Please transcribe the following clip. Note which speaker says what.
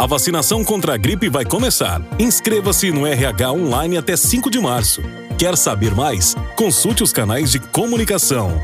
Speaker 1: A vacinação contra a gripe vai começar. Inscreva-se no RH online até 5 de março. Quer saber mais? Consulte os canais de comunicação.